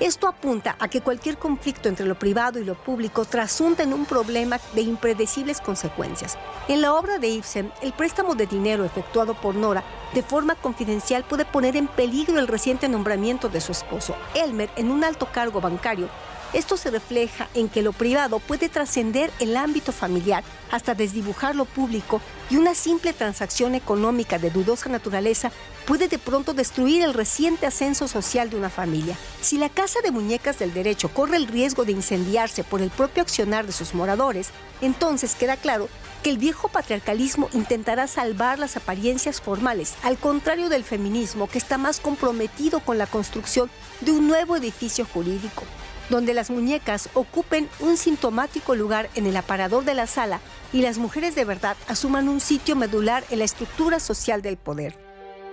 Esto apunta a que cualquier conflicto entre lo privado y lo público trasunta en un problema de impredecibles consecuencias. En la obra de Ibsen, el préstamo de dinero efectuado por Nora de forma confidencial puede poner en peligro el reciente nombramiento de su esposo, Elmer, en un alto cargo bancario esto se refleja en que lo privado puede trascender el ámbito familiar hasta desdibujar lo público y una simple transacción económica de dudosa naturaleza puede de pronto destruir el reciente ascenso social de una familia. Si la casa de muñecas del derecho corre el riesgo de incendiarse por el propio accionar de sus moradores, entonces queda claro que el viejo patriarcalismo intentará salvar las apariencias formales, al contrario del feminismo que está más comprometido con la construcción de un nuevo edificio jurídico. Donde las muñecas ocupen un sintomático lugar en el aparador de la sala y las mujeres de verdad asuman un sitio medular en la estructura social del poder,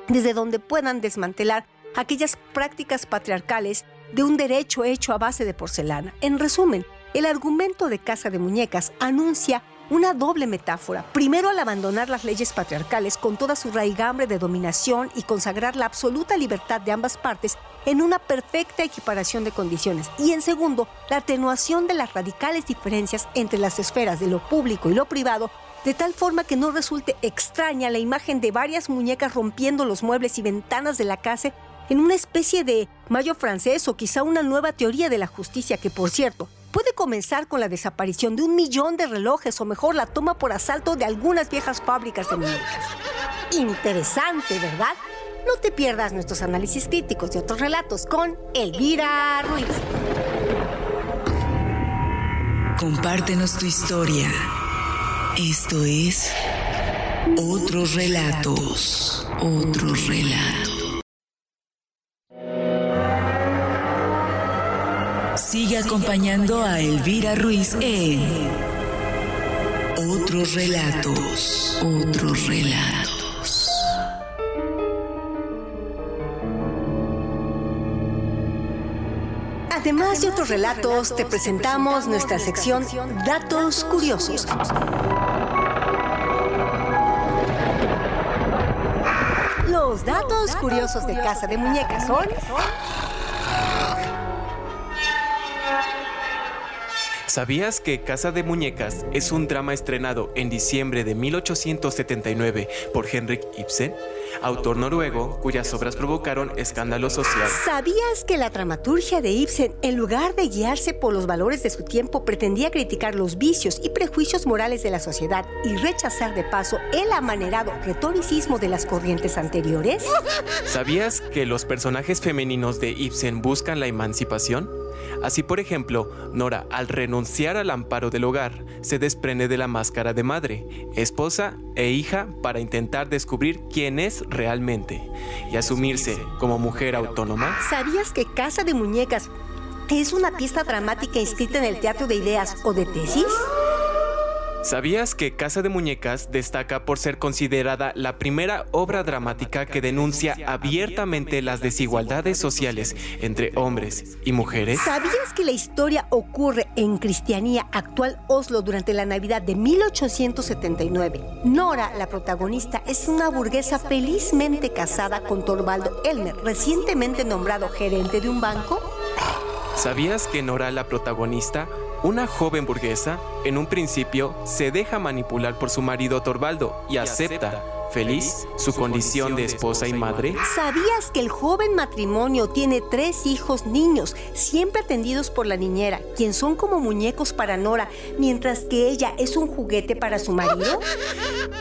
desde donde puedan desmantelar aquellas prácticas patriarcales de un derecho hecho a base de porcelana. En resumen, el argumento de Casa de Muñecas anuncia una doble metáfora. Primero, al abandonar las leyes patriarcales con toda su raigambre de dominación y consagrar la absoluta libertad de ambas partes en una perfecta equiparación de condiciones. Y en segundo, la atenuación de las radicales diferencias entre las esferas de lo público y lo privado, de tal forma que no resulte extraña la imagen de varias muñecas rompiendo los muebles y ventanas de la casa en una especie de mayo francés o quizá una nueva teoría de la justicia que, por cierto, puede comenzar con la desaparición de un millón de relojes o mejor la toma por asalto de algunas viejas fábricas de muñecas. Interesante, ¿verdad? No te pierdas nuestros análisis críticos de otros relatos con Elvira Ruiz. Compártenos tu historia. Esto es Otros Relatos. Otros Relatos. Sigue acompañando a Elvira Ruiz en Otros Relatos. Otros Relatos. Además de otros relatos, te presentamos nuestra sección Datos Curiosos. Los datos curiosos de Casa de Muñecas son... ¿Sabías que Casa de Muñecas es un drama estrenado en diciembre de 1879 por Henrik Ibsen, autor noruego cuyas obras provocaron escándalo social? ¿Sabías que la dramaturgia de Ibsen, en lugar de guiarse por los valores de su tiempo, pretendía criticar los vicios y prejuicios morales de la sociedad y rechazar de paso el amanerado retoricismo de las corrientes anteriores? ¿Sabías que los personajes femeninos de Ibsen buscan la emancipación? Así, por ejemplo, Nora, al renunciar al amparo del hogar, se desprende de la máscara de madre, esposa e hija para intentar descubrir quién es realmente y asumirse como mujer autónoma. ¿Sabías que Casa de Muñecas es una pieza dramática inscrita en el Teatro de Ideas o de Tesis? ¿Sabías que Casa de Muñecas destaca por ser considerada la primera obra dramática que denuncia abiertamente las desigualdades sociales entre hombres y mujeres? ¿Sabías que la historia ocurre en Cristianía, actual Oslo, durante la Navidad de 1879? Nora, la protagonista, es una burguesa felizmente casada con Torvaldo Elmer, recientemente nombrado gerente de un banco. ¿Sabías que Nora, la protagonista, una joven burguesa, en un principio se deja manipular por su marido Torvaldo y acepta, feliz, su condición de esposa y madre? ¿Sabías que el joven matrimonio tiene tres hijos niños, siempre atendidos por la niñera, quien son como muñecos para Nora, mientras que ella es un juguete para su marido?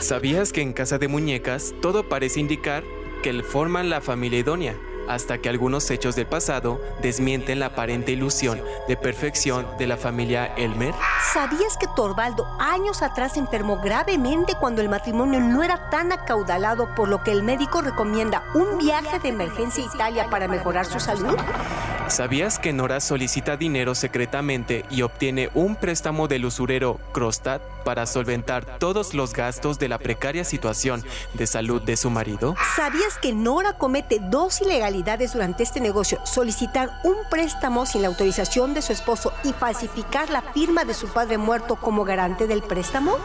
¿Sabías que en Casa de Muñecas todo parece indicar que forman la familia idónea? Hasta que algunos hechos del pasado desmienten la aparente ilusión de perfección de la familia Elmer? ¿Sabías que Torvaldo años atrás enfermó gravemente cuando el matrimonio no era tan acaudalado, por lo que el médico recomienda un viaje de emergencia a Italia para mejorar su salud? ¿Sabías que Nora solicita dinero secretamente y obtiene un préstamo del usurero Krostad para solventar todos los gastos de la precaria situación de salud de su marido? ¿Sabías que Nora comete dos ilegalidades durante este negocio? Solicitar un préstamo sin la autorización de su esposo y falsificar la firma de su padre muerto como garante del préstamo?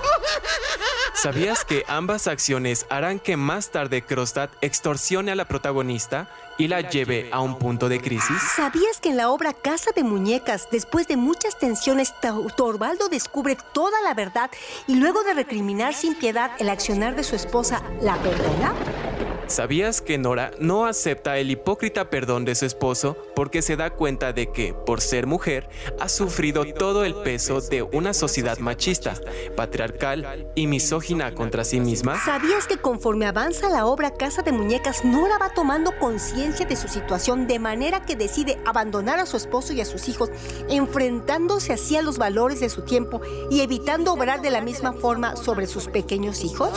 ¿Sabías que ambas acciones harán que más tarde Krostad extorsione a la protagonista y la lleve a un punto de crisis? ¿Sabías que en la obra Casa de Muñecas, después de muchas tensiones, Torvaldo descubre toda la verdad y luego de recriminar sin piedad el accionar de su esposa, la perdona? ¿Sabías que Nora no acepta el hipócrita perdón de su esposo porque se da cuenta de que, por ser mujer, ha sufrido todo el peso de una sociedad machista, patriarcal y misógina contra sí misma? ¿Sabías que conforme avanza la obra Casa de Muñecas, Nora va tomando conciencia de su situación de manera que decide abandonar a su esposo y a sus hijos, enfrentándose así a los valores de su tiempo y evitando obrar de la misma forma sobre sus pequeños hijos?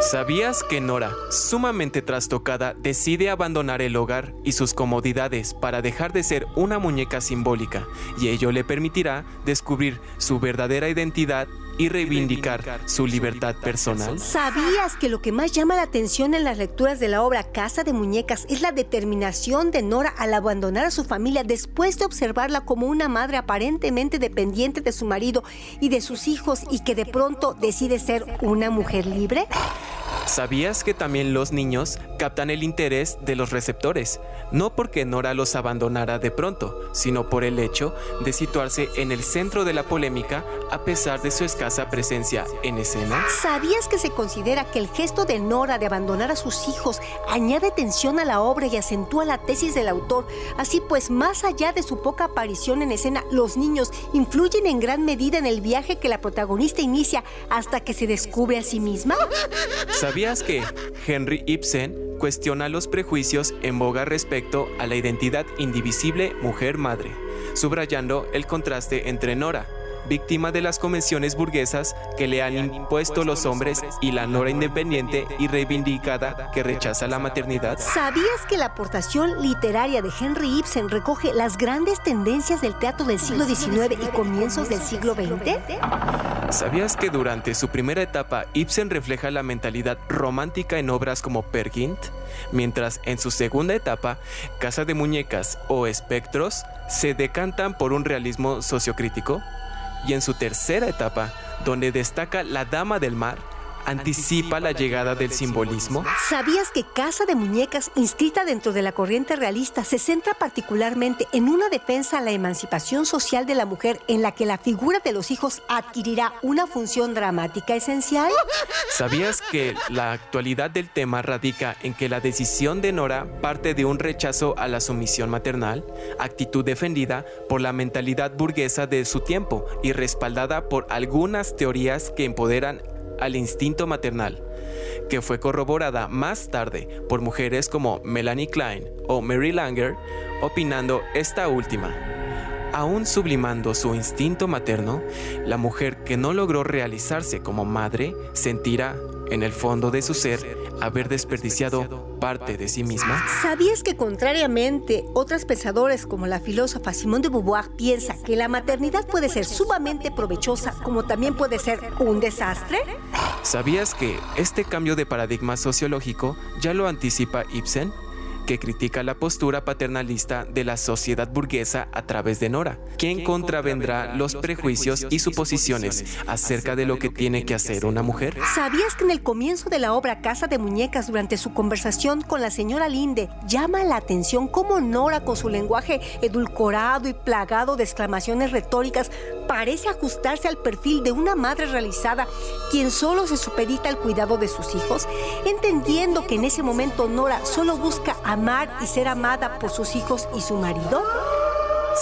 ¿Sabías que Nora, sumamente trastocada, decide abandonar el hogar y sus comodidades para dejar de ser una muñeca simbólica y ello le permitirá descubrir su verdadera identidad y reivindicar su libertad personal? ¿Sabías que lo que más llama la atención en las lecturas de la obra Casa de Muñecas es la determinación de Nora al abandonar a su familia después de observarla como una madre aparentemente dependiente de su marido y de sus hijos y que de pronto decide ser una mujer libre? ¿Sabías que también los niños captan el interés de los receptores? No porque Nora los abandonara de pronto, sino por el hecho de situarse en el centro de la polémica a pesar de su presencia en escena. ¿Sabías que se considera que el gesto de Nora de abandonar a sus hijos añade tensión a la obra y acentúa la tesis del autor? Así pues, más allá de su poca aparición en escena, los niños influyen en gran medida en el viaje que la protagonista inicia hasta que se descubre a sí misma. ¿Sabías que Henry Ibsen cuestiona los prejuicios en boga respecto a la identidad indivisible mujer-madre, subrayando el contraste entre Nora, víctima de las convenciones burguesas que le han impuesto los hombres y la Nora independiente y reivindicada que rechaza la maternidad? ¿Sabías que la aportación literaria de Henry Ibsen recoge las grandes tendencias del teatro del siglo XIX y comienzos del siglo XX? ¿Sabías que durante su primera etapa Ibsen refleja la mentalidad romántica en obras como Per Gynt, mientras en su segunda etapa, Casa de Muñecas o Espectros se decantan por un realismo sociocrítico? Y en su tercera etapa, donde destaca La Dama del Mar, anticipa la llegada del simbolismo? ¿Sabías que Casa de Muñecas, inscrita dentro de la corriente realista, se centra particularmente en una defensa a la emancipación social de la mujer en la que la figura de los hijos adquirirá una función dramática esencial? ¿Sabías que la actualidad del tema radica en que la decisión de Nora parte de un rechazo a la sumisión maternal, actitud defendida por la mentalidad burguesa de su tiempo y respaldada por algunas teorías que empoderan al instinto maternal, que fue corroborada más tarde por mujeres como Melanie Klein o Mary Langer, opinando esta última. Aún sublimando su instinto materno, la mujer que no logró realizarse como madre sentirá, en el fondo de su ser, haber desperdiciado parte de sí misma? ¿Sabías que contrariamente otras pensadores como la filósofa Simone de Beauvoir piensa que la maternidad puede ser sumamente provechosa como también puede ser un desastre? ¿Sabías que este cambio de paradigma sociológico ya lo anticipa Ibsen? Que critica la postura paternalista de la sociedad burguesa a través de Nora, quien contravendrá los prejuicios y suposiciones acerca de lo que tiene que hacer una mujer. ¿Sabías que en el comienzo de la obra Casa de Muñecas, durante su conversación con la señora Linde, llama la atención cómo Nora, con su lenguaje edulcorado y plagado de exclamaciones retóricas, parece ajustarse al perfil de una madre realizada, quien solo se supedita al cuidado de sus hijos, entendiendo que en ese momento Nora solo busca amar y ser amada por sus hijos y su marido?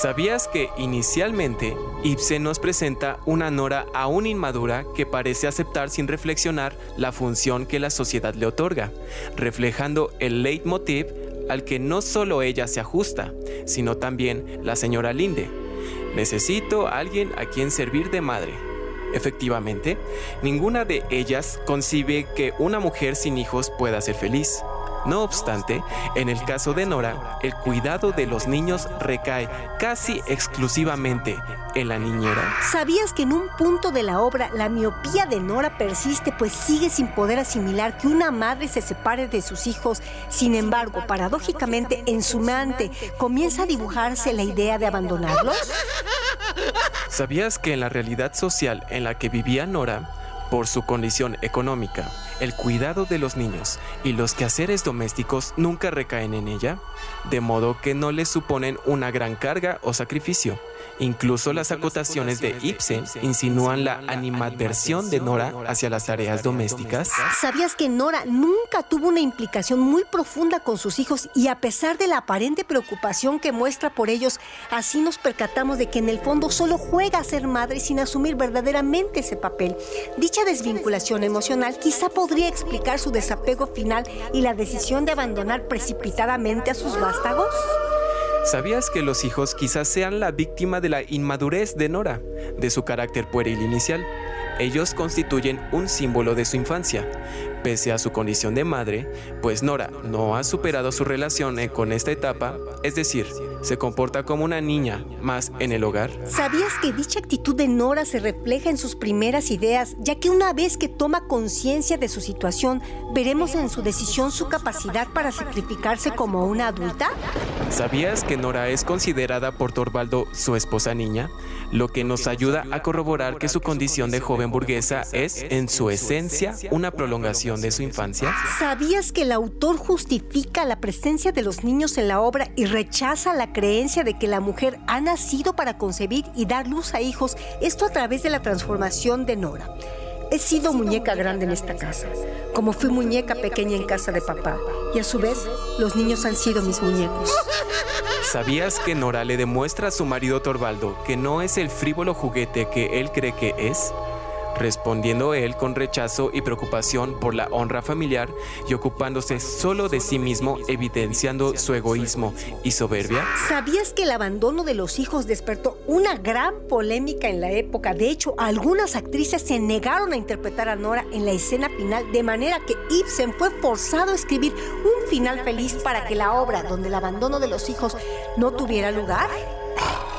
¿Sabías que inicialmente Ibsen nos presenta una Nora aún inmadura que parece aceptar sin reflexionar la función que la sociedad le otorga, reflejando el leitmotiv al que no solo ella se ajusta, sino también la señora Linde? Necesito a alguien a quien servir de madre. Efectivamente, ninguna de ellas concibe que una mujer sin hijos pueda ser feliz. No obstante, en el caso de Nora, el cuidado de los niños recae casi exclusivamente en la niñera. ¿Sabías que en un punto de la obra la miopía de Nora persiste pues sigue sin poder asimilar que una madre se separe de sus hijos? Sin embargo, paradójicamente en su mente comienza a dibujarse la idea de abandonarlos. ¿Sabías que en la realidad social en la que vivía Nora, por su condición económica, el cuidado de los niños y los quehaceres domésticos nunca recaen en ella, de modo que no le suponen una gran carga o sacrificio. Incluso las acotaciones de Ibsen insinúan la animadversión de Nora hacia las tareas domésticas. ¿Sabías que Nora nunca tuvo una implicación muy profunda con sus hijos y a pesar de la aparente preocupación que muestra por ellos, así nos percatamos de que en el fondo solo juega a ser madre sin asumir verdaderamente ese papel? Dicha desvinculación emocional quizá podría explicar su desapego final y la decisión de abandonar precipitadamente a sus vástagos. ¿Sabías que los hijos quizás sean la víctima de la inmadurez de Nora, de su carácter pueril inicial? ellos constituyen un símbolo de su infancia, pese a su condición de madre, pues Nora no ha superado su relación eh, con esta etapa, es decir, se comporta como una niña más en el hogar. ¿Sabías que dicha actitud de Nora se refleja en sus primeras ideas, ya que una vez que toma conciencia de su situación, veremos en su decisión su capacidad para sacrificarse como una adulta? ¿Sabías que Nora es considerada por Torvaldo su esposa niña? Lo que nos ayuda a corroborar que su condición de joven burguesa es, en su esencia, una prolongación de su infancia. ¿Sabías que el autor justifica la presencia de los niños en la obra y rechaza la creencia de que la mujer ha nacido para concebir y dar luz a hijos? Esto a través de la transformación de Nora. He sido muñeca grande en esta casa, como fui muñeca pequeña en casa de papá, y a su vez los niños han sido mis muñecos. ¿Sabías que Nora le demuestra a su marido Torvaldo que no es el frívolo juguete que él cree que es? Respondiendo él con rechazo y preocupación por la honra familiar y ocupándose solo de sí mismo, evidenciando su egoísmo y soberbia? ¿Sabías que el abandono de los hijos despertó una gran polémica en la época? De hecho, algunas actrices se negaron a interpretar a Nora en la escena final, de manera que Ibsen fue forzado a escribir un final feliz para que la obra donde el abandono de los hijos no tuviera lugar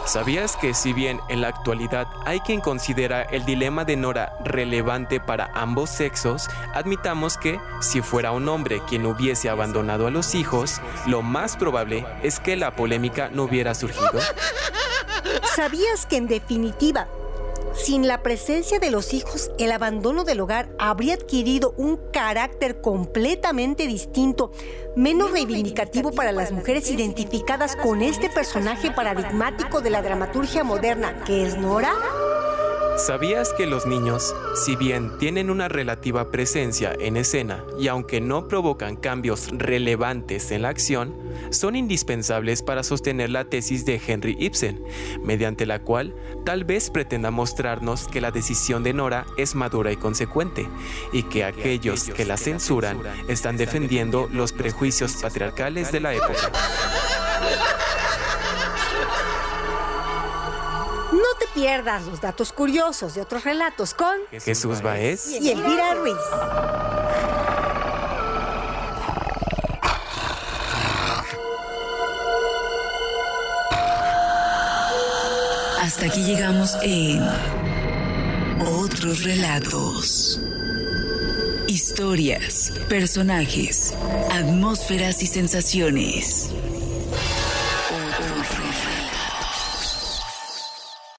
¿Sabías que si bien en la actualidad hay quien considera el dilema de Nora relevante para ambos sexos, admitamos que si fuera un hombre quien hubiese abandonado a los hijos, lo más probable es que la polémica no hubiera surgido? ¿Sabías que en definitiva sin la presencia de los hijos, el abandono del hogar habría adquirido un carácter completamente distinto, menos reivindicativo para las mujeres identificadas con este personaje paradigmático de la dramaturgia moderna, que es Nora. ¿Sabías que los niños, si bien tienen una relativa presencia en escena y aunque no provocan cambios relevantes en la acción, son indispensables para sostener la tesis de Henry Ibsen, mediante la cual tal vez pretenda mostrarnos que la decisión de Nora es madura y consecuente, y que aquellos que la censuran están defendiendo los prejuicios patriarcales de la época? Pierdas los datos curiosos de otros relatos con Jesús Baez y Elvira Ruiz. Hasta aquí llegamos en otros relatos. Historias, personajes, atmósferas y sensaciones